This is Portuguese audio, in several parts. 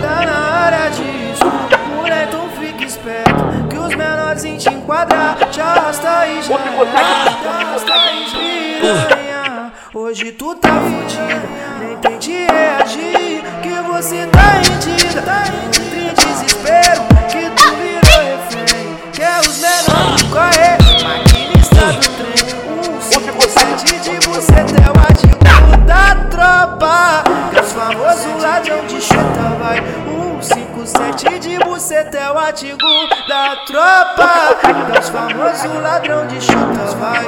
Tá na área disso, mulher, tu fica esperto. Que os menorzinhos te enquadrar, te arrasta e já. Te arrasta e já. Hoje tu tá fudido. Vai, um 57 de buceta é o artigo da tropa. Que os famosos ladrão de chota vai,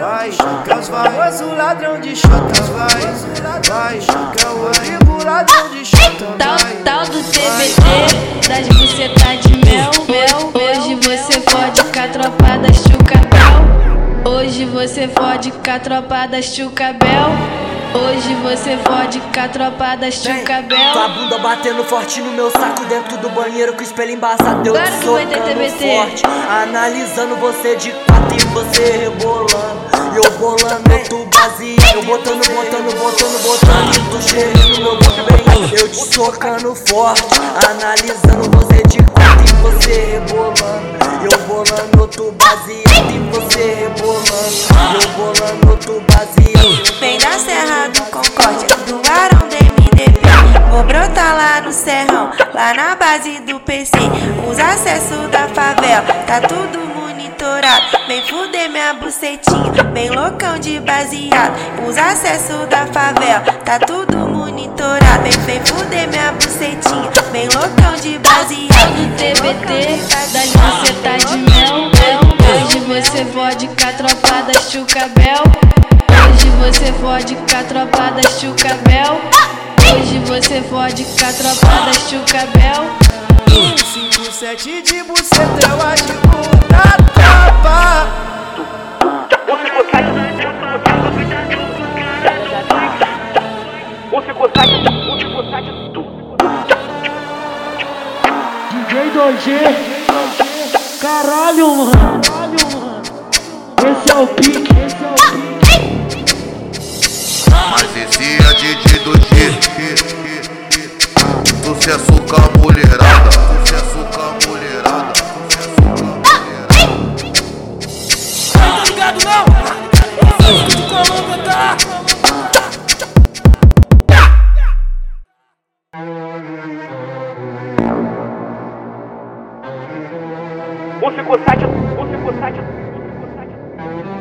vai. Que os famosos ladrão de chota vai, vai. Que é o artigo ladrão de chota Tal, vai. tal do TBT, das bucetas de mel, mel. Hoje você pode com a tropa das chucabel. Hoje você fode com a tropa das chucabel. Hoje você fode com a tropa das Tua bunda batendo forte no meu saco dentro do banheiro com o espelho embaçado. Eu Claro te que vai ter TBT. forte, analisando você de quatro e você rebolando. Eu bolando, eu tu baseado. Eu botando, botando, botando, botando. E tu cheirando meu bem. Eu te socando forte, analisando você Eu bolando, eu tu baseado. Vem da Serra do Concórdia, do Arão da MDP. Vou brotar lá no Serrão, lá na base do PC. Os acessos da favela, tá tudo monitorado. Vem fuder minha bucetinha, bem loucão de baseado. Os acessos da favela, tá tudo monitorado. Vem, vem fuder minha bucetinha, bem loucão de baseado. do TBT, das bucetas de mel, mel. Hoje você fode com a tropa chucabel. Hoje você fode com a tropa chucabel. Hoje você fode com a tropa chucabel. 57 de buceta é o ativo da tropa. DJ 2G. Caralho, mano. Esse é o pique, é o. Mas esse é DJ do G Sucesso com a mulherada Sucesso com a mulherada Sucesso com a mulherada Tá ligado não? Francisco de Colômbia tá. Você consegue, você consegue. Thank you.